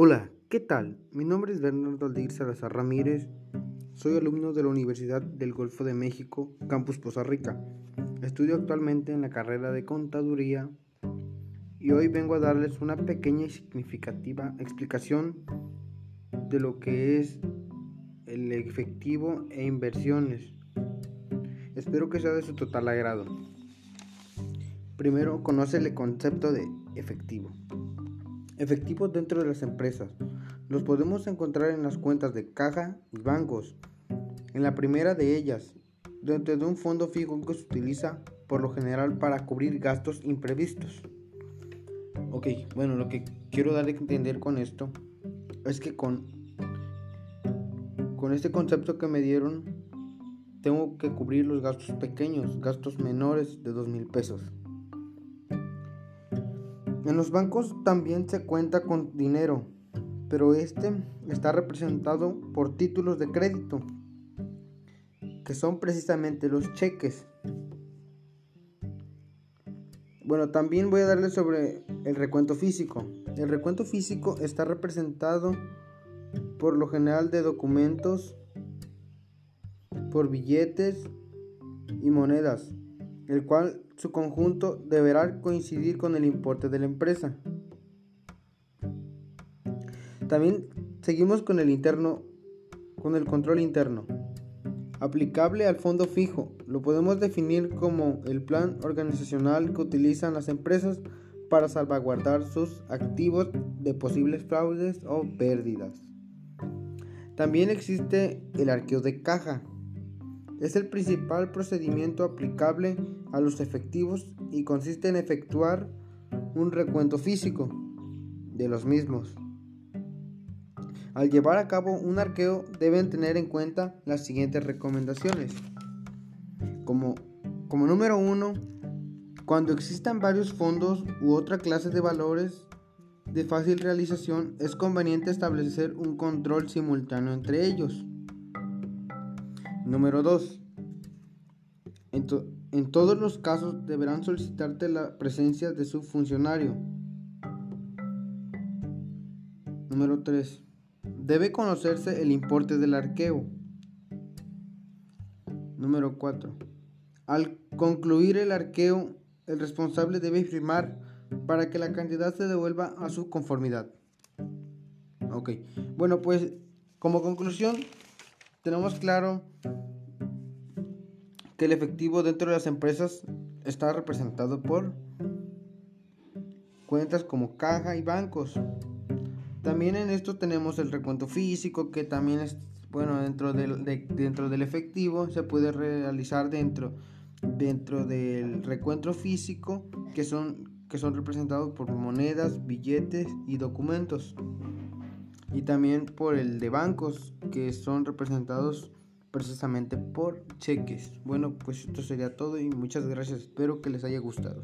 Hola, ¿qué tal? Mi nombre es Bernardo Aldir Salazar Ramírez. Soy alumno de la Universidad del Golfo de México, Campus Poza Rica. Estudio actualmente en la carrera de Contaduría y hoy vengo a darles una pequeña y significativa explicación de lo que es el efectivo e inversiones. Espero que sea de su total agrado. Primero, conoce el concepto de efectivo. Efectivo dentro de las empresas. Los podemos encontrar en las cuentas de caja y bancos. En la primera de ellas, dentro de un fondo fijo que se utiliza por lo general para cubrir gastos imprevistos. Ok, bueno, lo que quiero dar a entender con esto es que con, con este concepto que me dieron, tengo que cubrir los gastos pequeños, gastos menores de dos mil pesos. En los bancos también se cuenta con dinero, pero este está representado por títulos de crédito, que son precisamente los cheques. Bueno, también voy a darle sobre el recuento físico. El recuento físico está representado por lo general de documentos, por billetes y monedas, el cual su conjunto deberá coincidir con el importe de la empresa. También seguimos con el interno, con el control interno. Aplicable al fondo fijo, lo podemos definir como el plan organizacional que utilizan las empresas para salvaguardar sus activos de posibles fraudes o pérdidas. También existe el arqueo de caja, es el principal procedimiento aplicable a los efectivos y consiste en efectuar un recuento físico de los mismos. Al llevar a cabo un arqueo deben tener en cuenta las siguientes recomendaciones. Como, como número uno, cuando existan varios fondos u otra clase de valores de fácil realización, es conveniente establecer un control simultáneo entre ellos. Número 2. En, todos los casos deberán solicitarte la presencia de su funcionario. Número 3. Debe conocerse el importe del arqueo. Número 4. Al concluir el arqueo, el responsable debe firmar para que la cantidad se devuelva a su conformidad. Ok. Bueno, pues como conclusión, tenemos claro que el efectivo dentro de las empresas está representado por cuentas como caja y bancos. También en esto tenemos el recuento físico que también es bueno dentro del, dentro del efectivo se puede realizar dentro dentro del recuento físico que son que son representados por monedas, billetes y documentos. Y también por el de bancos que son representados precisamente por cheques. Bueno, pues esto sería todo y muchas gracias. Espero que les haya gustado.